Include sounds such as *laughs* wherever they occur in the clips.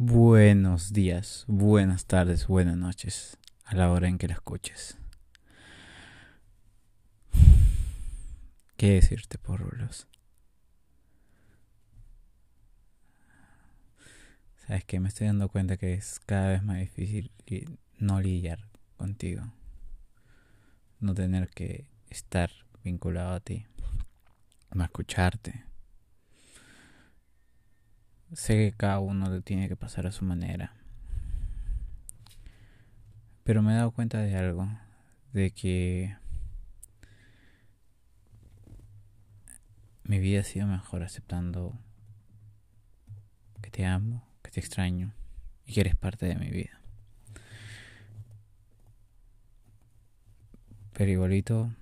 Buenos días, buenas tardes, buenas noches, a la hora en que la escuches. ¿Qué decirte, por rulos? Sabes que me estoy dando cuenta que es cada vez más difícil no lidiar contigo. No tener que estar vinculado a ti. No escucharte Sé que cada uno lo tiene que pasar a su manera. Pero me he dado cuenta de algo, de que mi vida ha sido mejor aceptando que te amo, que te extraño y que eres parte de mi vida. Pero igualito,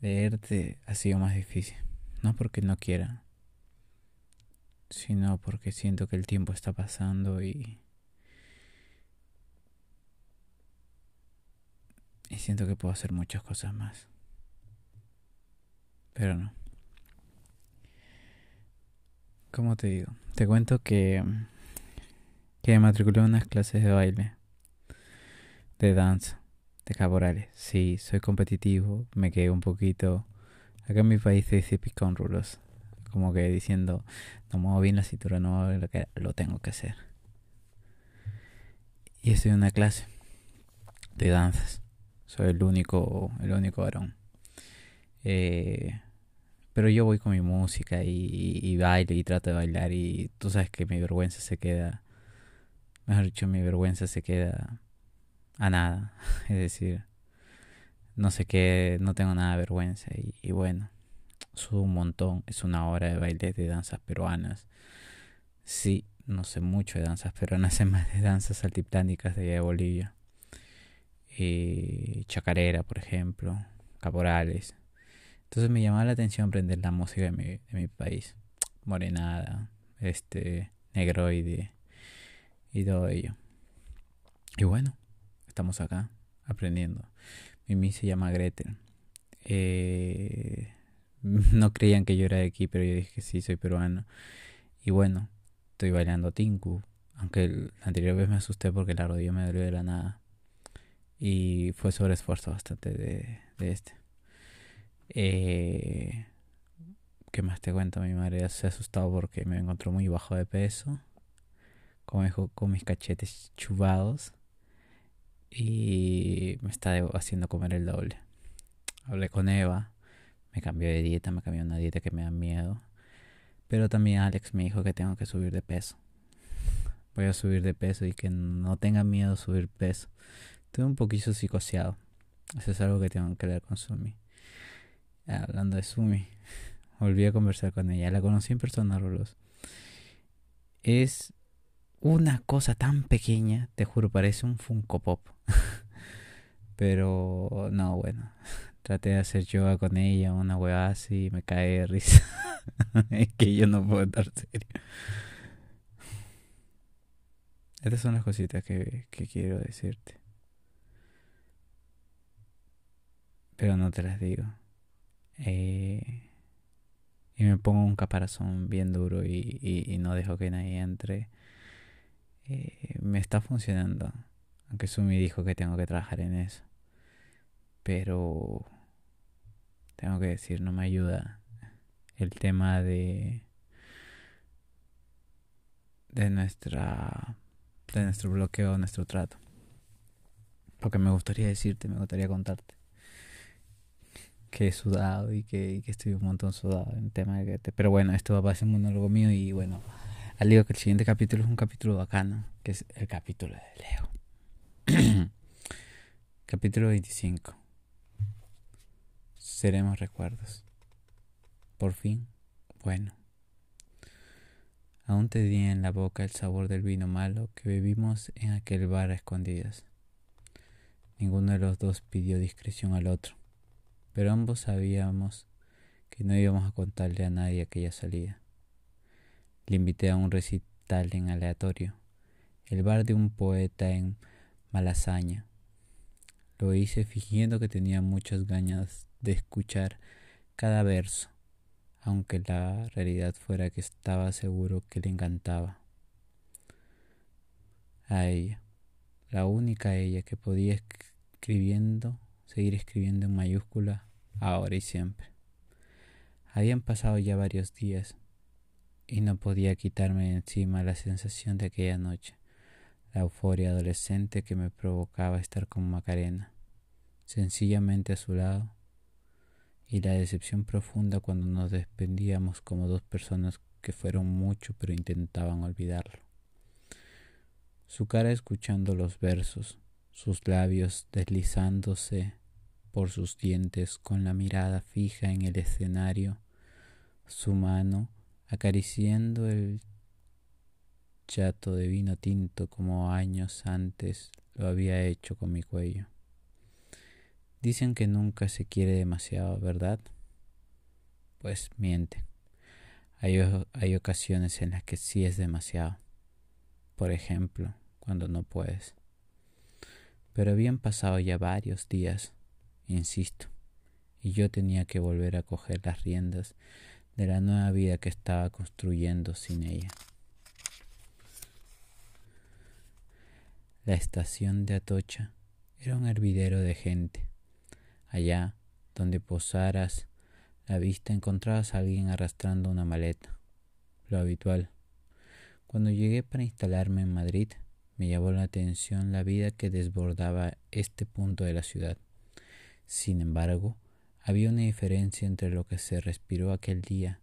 leerte ha sido más difícil. No porque no quiera, sino porque siento que el tiempo está pasando y... Y siento que puedo hacer muchas cosas más. Pero no. ¿Cómo te digo? Te cuento que... Que me matriculé en unas clases de baile. De danza. De caporales. Sí, soy competitivo. Me quedé un poquito... Acá en mi país se dice picón rulos como que diciendo, no muevo bien la cintura, no lo que lo tengo que hacer. Y estoy en una clase de danzas. Soy el único, el único varón. Eh, pero yo voy con mi música y, y, bailo y trato de bailar y tú sabes que mi vergüenza se queda, mejor dicho, mi vergüenza se queda a nada. *laughs* Es decir, no sé qué, no tengo nada de vergüenza y bueno, sudo un montón. Es una hora de baile de danzas peruanas. Sí, no sé mucho de danzas peruanas, *laughs* sé más de danzas altiplánicas de Bolivia. Eh, chacarera, por ejemplo, caporales. Entonces me llamaba la atención aprender la música de mi, de mi país. Morenada, este, negroide y todo ello. Y bueno, estamos acá aprendiendo. Mimi se llama Gretel. Eh, *laughs* no creían que yo era de aquí, pero yo dije que sí, soy peruano. Y bueno, estoy bailando Tinku. Aunque la anterior vez me asusté porque la rodilla me dolió de la nada. Y fue sobre esfuerzo bastante de, de este. Eh, ¿Qué más te cuento? Mi madre se ha asustado porque me encontró muy bajo de peso. Dijo, con mis cachetes chubados. Y me está haciendo comer el doble. Hablé con Eva me cambió de dieta, me cambió una dieta que me da miedo. Pero también Alex me dijo que tengo que subir de peso. Voy a subir de peso y que no tenga miedo subir peso. Estoy un poquito psicoseado. Eso es algo que tengo que ver con Sumi. Hablando de Sumi, *laughs* volví a conversar con ella. La conocí en persona, Rolos. Es una cosa tan pequeña, te juro, parece un Funko Pop. *laughs* Pero no, bueno, traté de hacer yoga con ella, una weá así, y me cae de risa. es *laughs* que yo no puedo estar serio. Estas son las cositas que, que quiero decirte. Pero no te las digo. Eh, y me pongo un caparazón bien duro y, y, no dejo que nadie entre. Eh, me está funcionando. Aunque Sumi dijo que tengo que trabajar en eso. Pero tengo que decir, no me ayuda el tema de de nuestra de nuestro bloqueo, nuestro trato. Porque me gustaría decirte, me gustaría contarte que he sudado y que, estoy un montón sudado en tema de que pero bueno, esto va a ser un monólogo mío y bueno, al digo que el siguiente capítulo es un capítulo bacano, que es el capítulo de Leo. *coughs* capítulo 25 seremos recuerdos. Por fin, bueno. Aún tenía en la boca el sabor del vino malo que bebimos en aquel bar a escondidas. Ninguno de los dos pidió discreción al otro, pero ambos sabíamos que no íbamos a contarle a nadie aquella salida. Le invité a un recital en aleatorio, el bar de un poeta en Malasaña. Lo hice fingiendo que tenía muchas ganas de escuchar cada verso, aunque la realidad fuera que estaba seguro que le encantaba. a ella, la única ella que podía escribiendo, seguir escribiendo en mayúscula ahora y siempre. Habían pasado ya varios días y no podía quitarme encima la sensación de aquella noche, la euforia adolescente que me provocaba estar con Macarena, sencillamente a su lado, y la decepción profunda cuando nos despedíamos como dos personas que fueron mucho pero intentaban olvidarlo. Su cara escuchando los versos, sus labios deslizándose por sus dientes con la mirada fija en el escenario, su mano acariciando el chato de vino tinto como años antes lo había hecho con mi cuello. Dicen que nunca se quiere demasiado, ¿verdad? Pues miente. Hay, hay ocasiones en las que sí es demasiado. Por ejemplo, cuando no puedes. Pero habían pasado ya varios días, insisto, y yo tenía que volver a coger las riendas de la nueva vida que estaba construyendo sin ella. La estación de Atocha era un hervidero de gente. Allá, donde posaras la vista, encontrabas a alguien arrastrando una maleta. Lo habitual. Cuando llegué para instalarme en Madrid, me llamó la atención la vida que desbordaba este punto de la ciudad. Sin embargo, había una diferencia entre lo que se respiró aquel día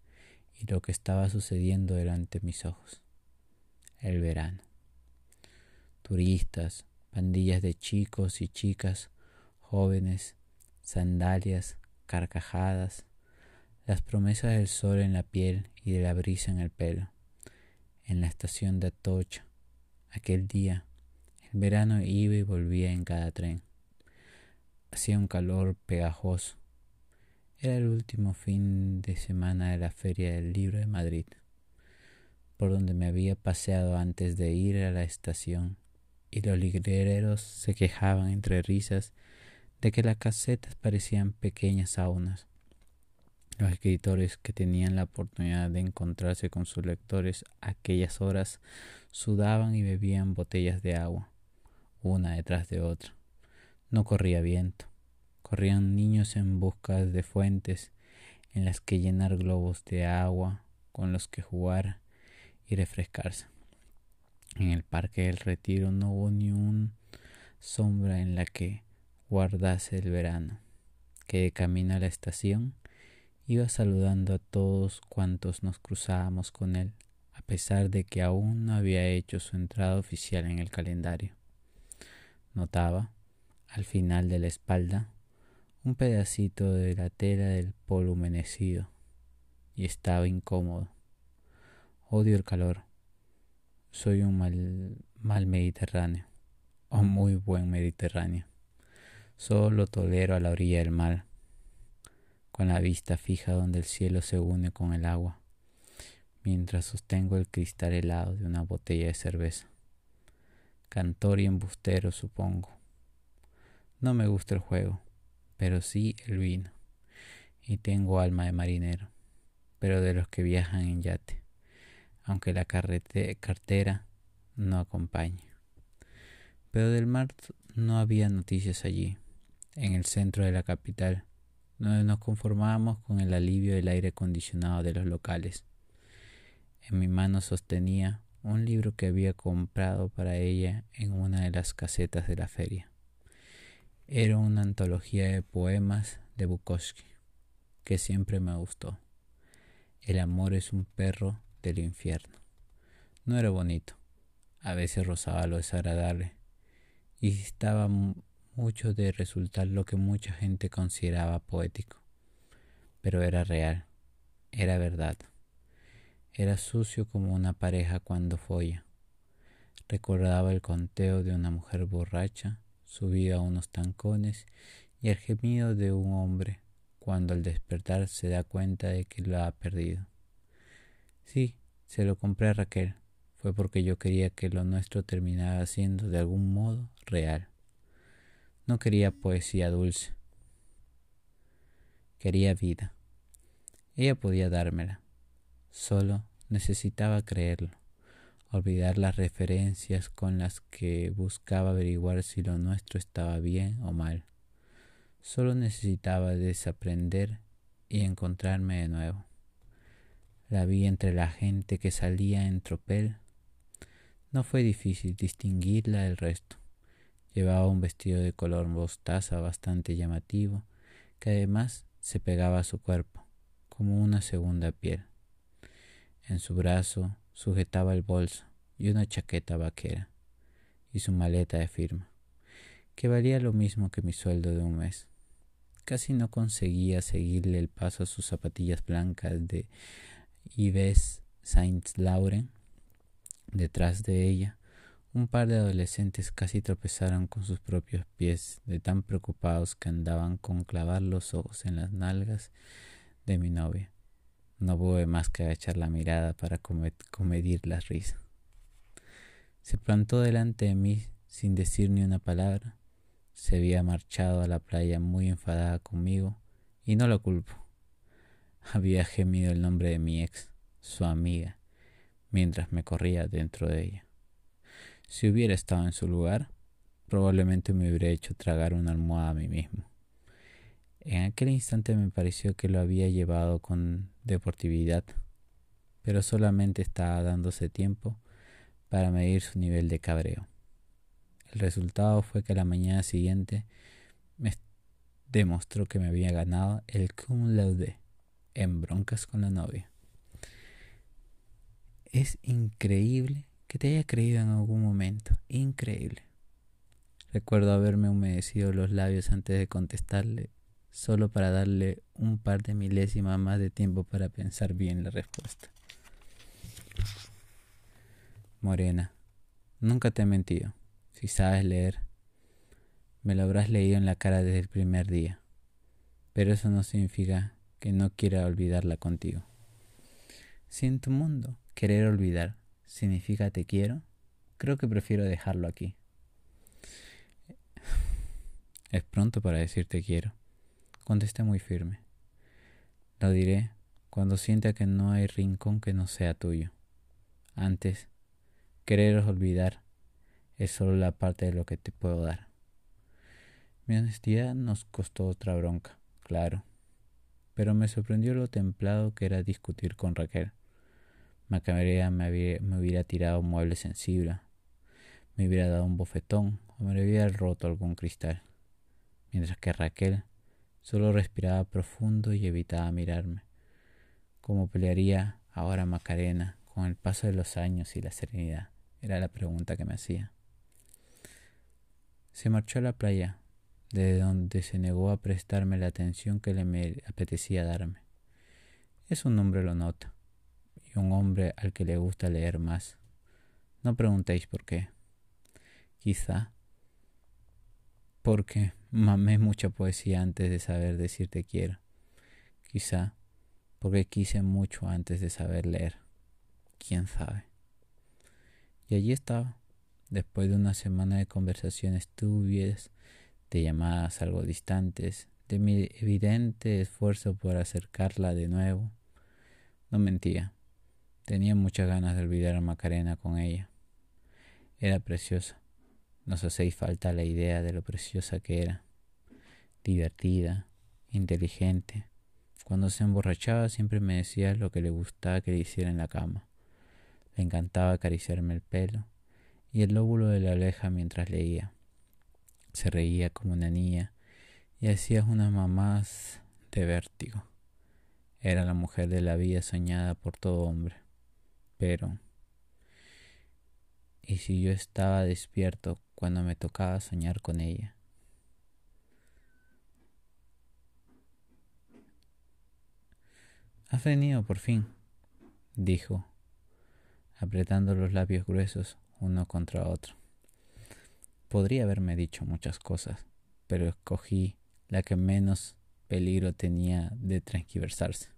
y lo que estaba sucediendo delante de mis ojos. El verano. Turistas, pandillas de chicos y chicas, jóvenes, sandalias, carcajadas, las promesas del sol en la piel y de la brisa en el pelo. En la estación de Atocha, aquel día, el verano iba y volvía en cada tren. Hacía un calor pegajoso era el último fin de semana de la Feria del Libro de Madrid, por donde me había paseado antes de ir a la estación, y los libreros se quejaban entre risas de que las casetas parecían pequeñas saunas. Los escritores que tenían la oportunidad de encontrarse con sus lectores a aquellas horas sudaban y bebían botellas de agua, una detrás de otra. No corría viento Corrían niños en busca de fuentes en las que llenar globos de agua con los que jugar y refrescarse. En el parque del retiro no hubo ni una sombra en la que guardase el verano, que de camino a la estación iba saludando a todos cuantos nos cruzábamos con él, a pesar de que aún no había hecho su entrada oficial en el calendario. Notaba, al final de la espalda, un pedacito de la tela del polo humenecido y estaba incómodo. Odio el calor. Soy un mal, mal mediterráneo o muy buen mediterráneo. Solo tolero a la orilla del mar, con la vista fija donde el cielo se une con el agua, mientras sostengo el cristal helado de una botella de cerveza. Cantor y embustero, supongo. No me gusta el juego pero sí el vino. Y tengo alma de marinero, pero de los que viajan en yate, aunque la cartera no acompañe. Pero del mar no había noticias allí, en el centro de la capital, donde nos conformábamos con el alivio del aire acondicionado de los locales. En mi mano sostenía un libro que había comprado para ella en una de las casetas de la feria. Era una antología de poemas de Bukowski que siempre me gustó. El amor es un perro del infierno. No era bonito, a veces rozaba lo desagradable y estaba mucho de resultar lo que mucha gente consideraba poético. Pero era real, era verdad. Era sucio como una pareja cuando folla. Recordaba el conteo de una mujer borracha subida a unos tancones y el gemido de un hombre cuando al despertar se da cuenta de que lo ha perdido. Sí, se lo compré a Raquel. Fue porque yo quería que lo nuestro terminara siendo de algún modo real. No quería poesía dulce. Quería vida. Ella podía dármela. Solo necesitaba creerlo. olvidar las referencias con las que buscaba averiguar si lo nuestro estaba bien o mal. Solo necesitaba desaprender y encontrarme de nuevo. La vi entre la gente que salía en tropel. No fue difícil distinguirla del resto. Llevaba un vestido de color mostaza bastante llamativo, que además se pegaba a su cuerpo, como una segunda piel. En su brazo sujetaba el bolso y una chaqueta vaquera y su maleta de firma, que valía lo mismo que mi sueldo de un mes. Casi no conseguía seguirle el paso a sus zapatillas blancas de Yves Saint Laurent. Detrás de ella, un par de adolescentes casi tropezaron con sus propios pies, de tan preocupados que andaban con clavar los ojos en las nalgas de mi novia. No pude más que agachar la mirada para comedir la risa. Se plantó delante de mí sin decir ni una palabra se había marchado a la playa muy enfadada conmigo y no lo culpo. Había gemido el nombre de mi ex, su amiga, mientras me corría dentro de ella. Si hubiera estado en su lugar, probablemente me hubiera hecho tragar una almohada a mí mismo. En aquel instante me pareció que lo había llevado con deportividad, pero solamente estaba dándose tiempo para medir su nivel de cabreo. El resultado fue que la mañana siguiente me demostró que me había ganado el cum laude en broncas con la novia. Es increíble que te haya creído en algún momento. Increíble. Recuerdo haberme humedecido los labios antes de contestarle, solo para darle un par de milésimas más de tiempo para pensar bien la respuesta. Morena, nunca te he mentido. Si sabes leer, me lo habrás leído en la cara desde el primer día. Pero eso no significa que no quiera olvidarla contigo. Si en tu mundo querer olvidar significa te quiero, creo que prefiero dejarlo aquí. *laughs* Es pronto para decir te quiero. Contesté muy firme. Lo diré cuando sienta que no hay rincón que no sea tuyo. Antes, querer olvidar es solo la parte de lo que te puedo dar. Mi honestidad nos costó otra bronca, claro, pero me sorprendió lo templado que era discutir con Raquel. Macaberea me, hubiera tirado un mueble sensible, me hubiera dado un bofetón o me hubiera roto algún cristal, mientras que Raquel solo respiraba profundo y evitaba mirarme. ¿Cómo pelearía ahora Macarena con el paso de los años y la serenidad? Era la pregunta que me hacía. Se marchó a la playa, desde donde se negó a prestarme la atención que le me apetecía darme. Es un hombre lo nota, un hombre al que le gusta leer más. No preguntéis por qué. Quizá porque mamé mucha poesía antes de saber decir te quiero. Quizá porque quise mucho antes de saber leer. ¿Quién sabe? Y allí estaba, Después de una semana de conversaciones turbias, de llamadas algo distantes, de mi evidente esfuerzo por acercarla de nuevo, no mentía. Tenía muchas ganas de olvidar a Macarena con ella. Era preciosa. Nos hacéis falta la idea de lo preciosa que era. Divertida, inteligente. Cuando se emborrachaba siempre me decía lo que le gustaba que le hiciera en la cama. Le encantaba acariciarme el pelo y el lóbulo de la oreja mientras leía. Se reía como una niña y hacía unas mamás de vértigo. Era la mujer de la vida soñada por todo hombre. Pero... ¿Y si yo estaba despierto cuando me tocaba soñar con ella? Has venido por fin, dijo, apretando los labios gruesos uno contra otro. Podría haberme dicho muchas cosas, pero escogí la que menos peligro tenía de transquiversarse.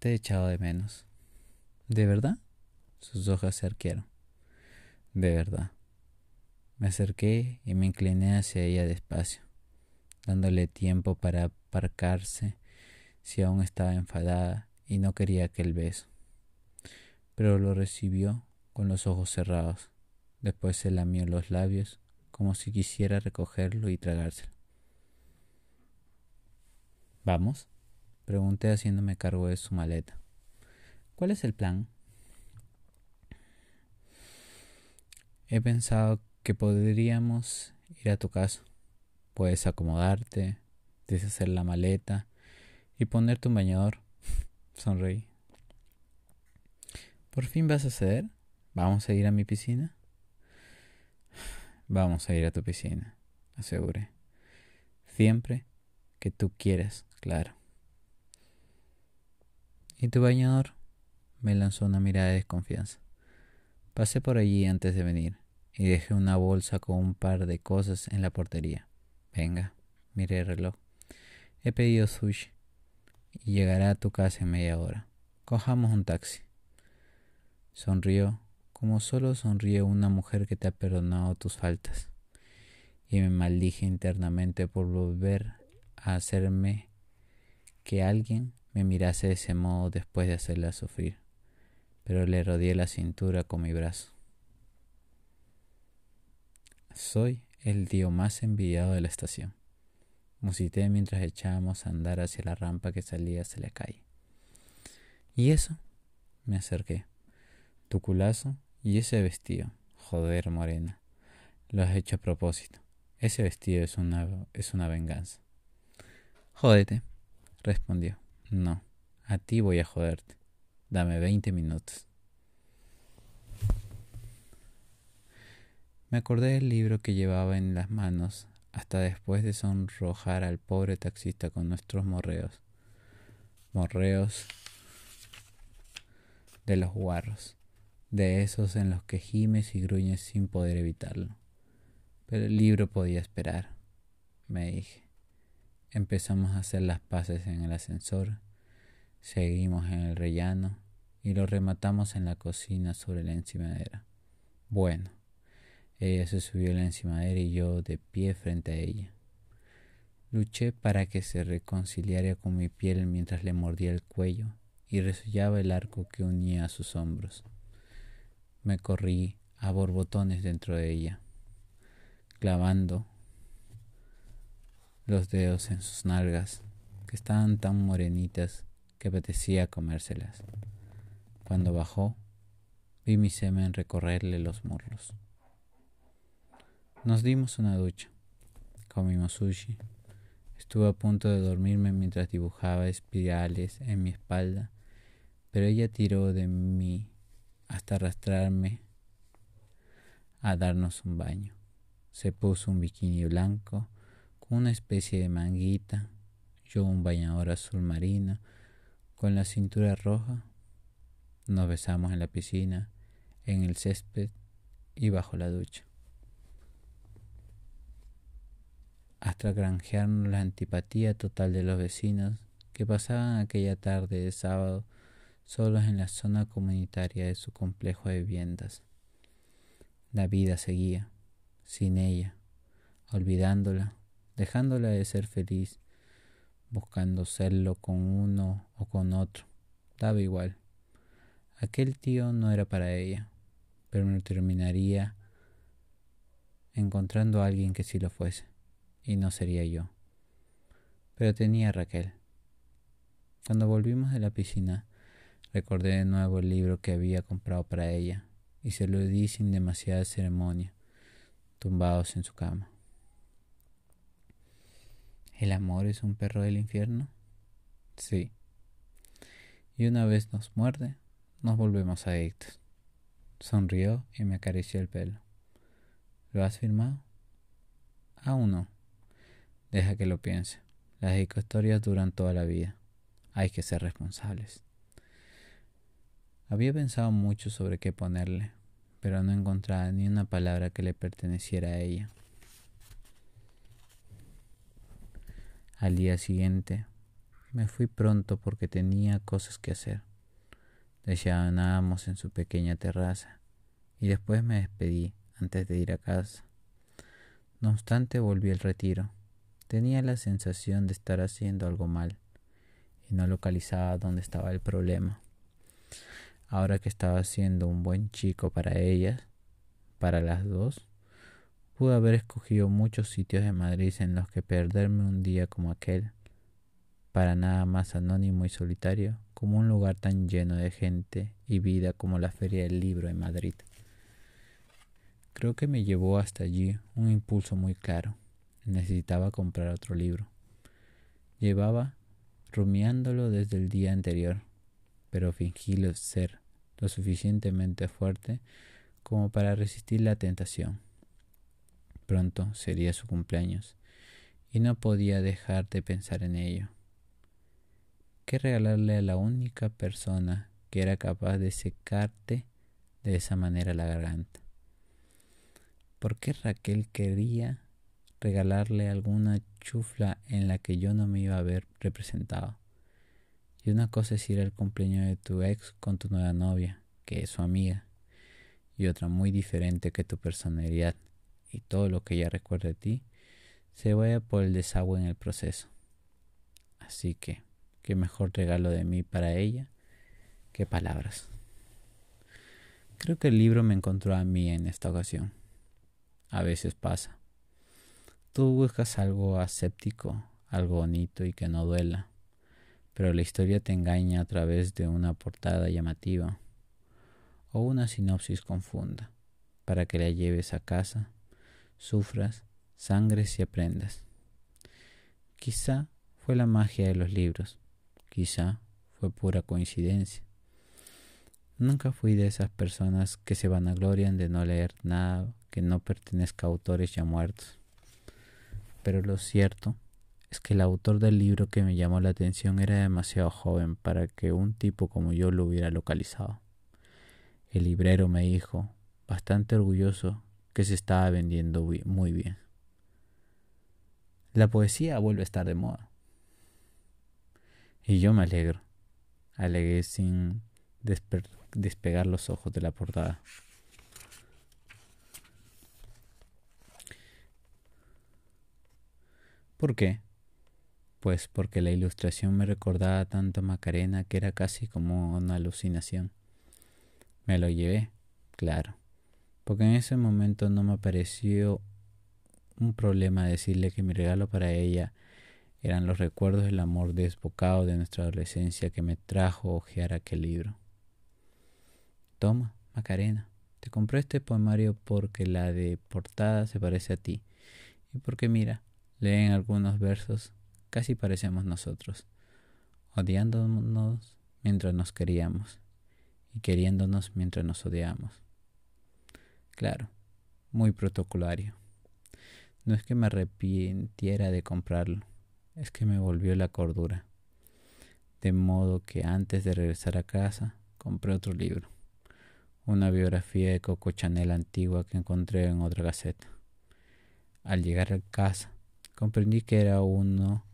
Te he echado de menos. ¿De verdad? Sus hojas se arquearon. De verdad. Me acerqué y me incliné hacia ella despacio, dándole tiempo para aparcarse si aún estaba enfadada y no quería aquel beso. pero lo recibió con los ojos cerrados. Después se lamió los labios como si quisiera recogerlo y tragárselo. ¿Vamos? Pregunté haciéndome cargo de su maleta. ¿Cuál es el plan? He pensado que podríamos ir a tu casa. Puedes acomodarte, deshacer la maleta y ponerte un bañador. *laughs* Sonreí. ¿Por fin vas a ceder? ¿Vamos a ir a mi piscina? *sighs* Vamos a ir a tu piscina, aseguré. Siempre que tú quieras, claro. ¿Y tu bañador? Me lanzó una mirada de desconfianza. Pasé por allí antes de venir y dejé una bolsa con un par de cosas en la portería. Venga, miré el reloj. He pedido sushi y llegará a tu casa en media hora. Cojamos un taxi. Sonrió como solo sonríe una mujer que te ha perdonado tus faltas. Y me maldije internamente por volver a hacerme que alguien me mirase de ese modo después de hacerla sufrir, pero le rodeé la cintura con mi brazo. Soy el tío más envidiado de la estación. Musité mientras echábamos a andar hacia la rampa que salía hacia la calle. ¿Y eso? Me acerqué. Tu culazo y ese vestido. Joder, morena. Lo has hecho a propósito. Ese vestido es una, es una venganza. Jódete, respondió. No, a ti voy a joderte. Dame veinte minutos. Me acordé del libro que llevaba en las manos hasta después de sonrojar al pobre taxista con nuestros morreos. Morreos de los guarros, de esos en los que gimes y gruñes sin poder evitarlo. Pero el libro podía esperar, me dije. Empezamos a hacer las paces en el ascensor, seguimos en el rellano y lo rematamos en la cocina sobre la encimadera. Bueno, ella se subió a la encimadera y yo de pie frente a ella. Luché para que se reconciliara con mi piel mientras le mordía el cuello y resollaba el arco que unía a sus hombros. Me corrí a borbotones dentro de ella, clavando los dedos en sus nalgas, que estaban tan morenitas que apetecía comérselas. Cuando bajó, vi mi semen recorrerle los muslos. Nos dimos una ducha, comimos sushi. Estuve a punto de dormirme mientras dibujaba espirales en mi espalda, pero ella tiró de mí hasta arrastrarme a darnos un baño. Se puso un bikini blanco con una especie de manguita, yo un bañador azul marino con la cintura roja. Nos besamos en la piscina, en el césped y bajo la ducha. hasta granjearnos la antipatía total de los vecinos que pasaban aquella tarde de sábado solos en la zona comunitaria de su complejo de viviendas. La vida seguía, sin ella, olvidándola, dejándola de ser feliz, buscando serlo con uno o con otro, daba igual. Aquel tío no era para ella, pero no terminaría encontrando a alguien que sí lo fuese y no sería yo. Pero tenía Raquel. Cuando volvimos de la piscina, recordé de nuevo el libro que había comprado para ella y se lo di sin demasiada ceremonia, tumbados en su cama. ¿El amor es un perro del infierno? Sí. Y una vez nos muerde, nos volvemos adictos. Sonrió y me acarició el pelo. ¿Lo has firmado? Aún no. Deja que lo piense. Las historias duran toda la vida. Hay que ser responsables. Había pensado mucho sobre qué ponerle, pero no encontraba ni una palabra que le perteneciera a ella. Al día siguiente me fui pronto porque tenía cosas que hacer. Desayunábamos en su pequeña terraza y después me despedí antes de ir a casa. No obstante volví al retiro Tenía la sensación de estar haciendo algo mal y no localizaba dónde estaba el problema. ahora que estaba siendo un buen chico para ellas, para las dos, pude haber escogido muchos sitios de Madrid en los que perderme un día como aquel, para nada más anónimo y solitario como un lugar tan lleno de gente y vida como la Feria del Libro en Madrid. Creo que me llevó hasta allí un impulso muy claro. Necesitaba comprar otro libro. Llevaba rumiándolo desde el día anterior, pero fingí ser lo suficientemente fuerte como para resistir la tentación. Pronto sería su cumpleaños y no podía dejar de pensar en ello. ¿Qué regalarle a la única persona que era capaz de secarte de esa manera la garganta? ¿Por qué Raquel quería regalarle alguna chufla en la que yo no me iba a ver representado? Y una cosa es ir al cumpleaños de tu ex con tu nueva novia, que es su amiga, y otra muy diferente que tu personalidad y todo lo que ella recuerda de ti se vaya por el desagüe en el proceso. Así que, qué mejor regalo de mí para ella que palabras. Creo que el libro me encontró a mí en esta ocasión a veces pasa. Tú buscas algo aséptico, algo bonito y que no duela, pero la historia te engaña a través de una portada llamativa o una sinopsis confunda, para que la lleves a casa, sufras, sangres y aprendas. Quizá fue la magia de los libros, quizá fue pura coincidencia. Nunca fui de esas personas que se vanaglorian de no leer nada que no pertenezca a autores ya muertos. Pero lo cierto es que el autor del libro que me llamó la atención era demasiado joven para que un tipo como yo lo hubiera localizado. El librero me dijo, bastante orgulloso, que se estaba vendiendo muy bien. La poesía vuelve a estar de moda. Y yo me alegro, alegué sin despegar los ojos de la portada. ¿Por qué? Pues porque la ilustración me recordaba tanto a Macarena que era casi como una alucinación. Me lo llevé, claro, porque en ese momento no me pareció un problema decirle que mi regalo para ella eran los recuerdos del amor desbocado de nuestra adolescencia que me trajo a ojear aquel libro. Toma, Macarena, te compré este poemario porque la de portada se parece a ti y porque mira, leen algunos versos, casi parecemos nosotros, odiándonos mientras nos queríamos y queriéndonos mientras nos odiamos. Claro, muy protocolario. No es que me arrepintiera de comprarlo, es que me volvió la cordura. De modo que antes de regresar a casa, compré otro libro, una biografía de Coco Chanel antigua que encontré en otra gaceta. Al llegar a casa, comprendí que era uno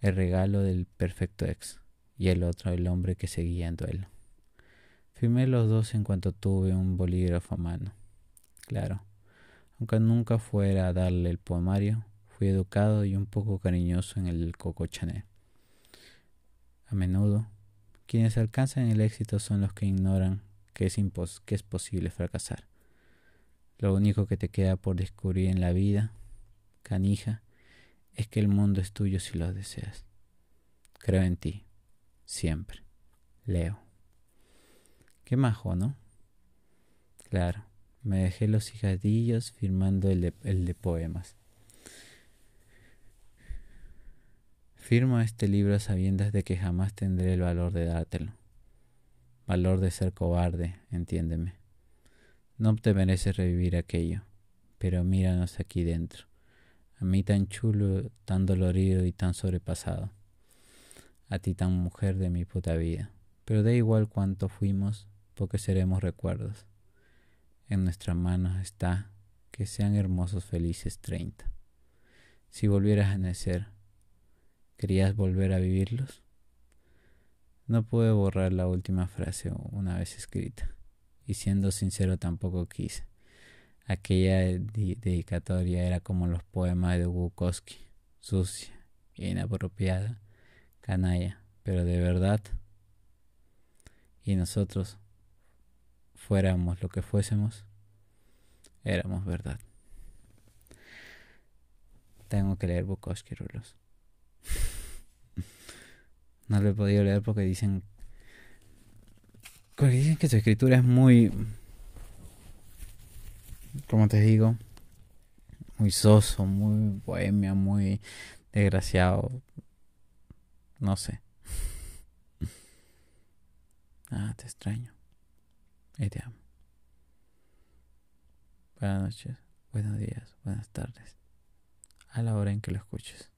el regalo del perfecto ex y el otro el hombre que seguía en duelo. Firmé los dos en cuanto tuve un bolígrafo a mano. Claro, aunque nunca fuera a darle el poemario, fui educado y un poco cariñoso en el Coco Chanel. A menudo, quienes alcanzan el éxito son los que ignoran que es, que es posible fracasar. Lo único que te queda por descubrir en la vida canija, es que el mundo es tuyo si lo deseas. Creo en ti, siempre. Leo. Qué majo, ¿no? Claro, me dejé los hijadillos firmando el de, el de poemas. Firmo este libro sabiendas de que jamás tendré el valor de dártelo. Valor de ser cobarde, entiéndeme. No te mereces revivir aquello, pero míranos aquí dentro a mí tan chulo, tan dolorido y tan sobrepasado. A ti tan mujer de mi puta vida. Pero da igual cuánto fuimos, porque seremos recuerdos. En nuestras manos está que sean hermosos felices treinta. Si volvieras a nacer, ¿querías volver a vivirlos? No pude borrar la última frase una vez escrita, y siendo sincero tampoco quise. Aquella dedicatoria era como los poemas de Bukowski, sucia, inapropiada, canalla, pero de verdad y nosotros fuéramos lo que fuésemos, éramos verdad. Tengo que leer Bukowski, Rulos. *laughs* No lo he podido leer porque dicen. Porque dicen que su escritura es muy. Como te digo. Muy soso, muy bohemia, muy desgraciado. No sé. *laughs* Ah, te extraño. Te amo. Buenas noches, buenos días, buenas tardes. A la hora en que lo escuches.